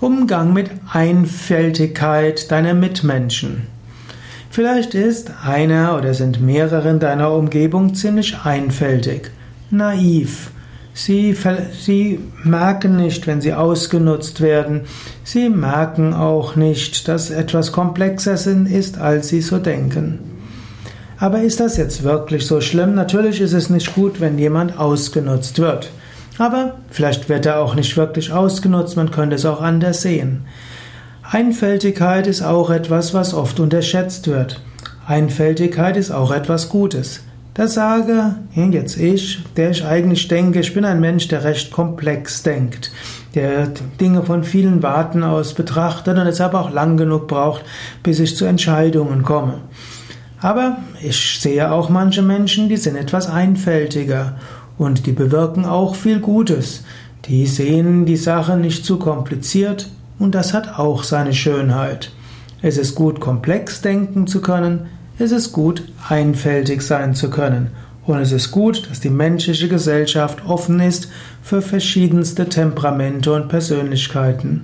Umgang mit Einfältigkeit deiner Mitmenschen. Vielleicht ist einer oder sind mehrere in deiner Umgebung ziemlich einfältig, naiv. Sie, sie merken nicht, wenn sie ausgenutzt werden. Sie merken auch nicht, dass etwas komplexer ist, als sie so denken. Aber ist das jetzt wirklich so schlimm? Natürlich ist es nicht gut, wenn jemand ausgenutzt wird. Aber vielleicht wird er auch nicht wirklich ausgenutzt, man könnte es auch anders sehen. Einfältigkeit ist auch etwas, was oft unterschätzt wird. Einfältigkeit ist auch etwas Gutes. Das sage jetzt ich, der ich eigentlich denke, ich bin ein Mensch, der recht komplex denkt, der Dinge von vielen Warten aus betrachtet und deshalb auch lang genug braucht, bis ich zu Entscheidungen komme. Aber ich sehe auch manche Menschen, die sind etwas einfältiger und die bewirken auch viel Gutes. Die sehen die Sache nicht zu kompliziert und das hat auch seine Schönheit. Es ist gut, komplex denken zu können, es ist gut, einfältig sein zu können. Und es ist gut, dass die menschliche Gesellschaft offen ist für verschiedenste Temperamente und Persönlichkeiten.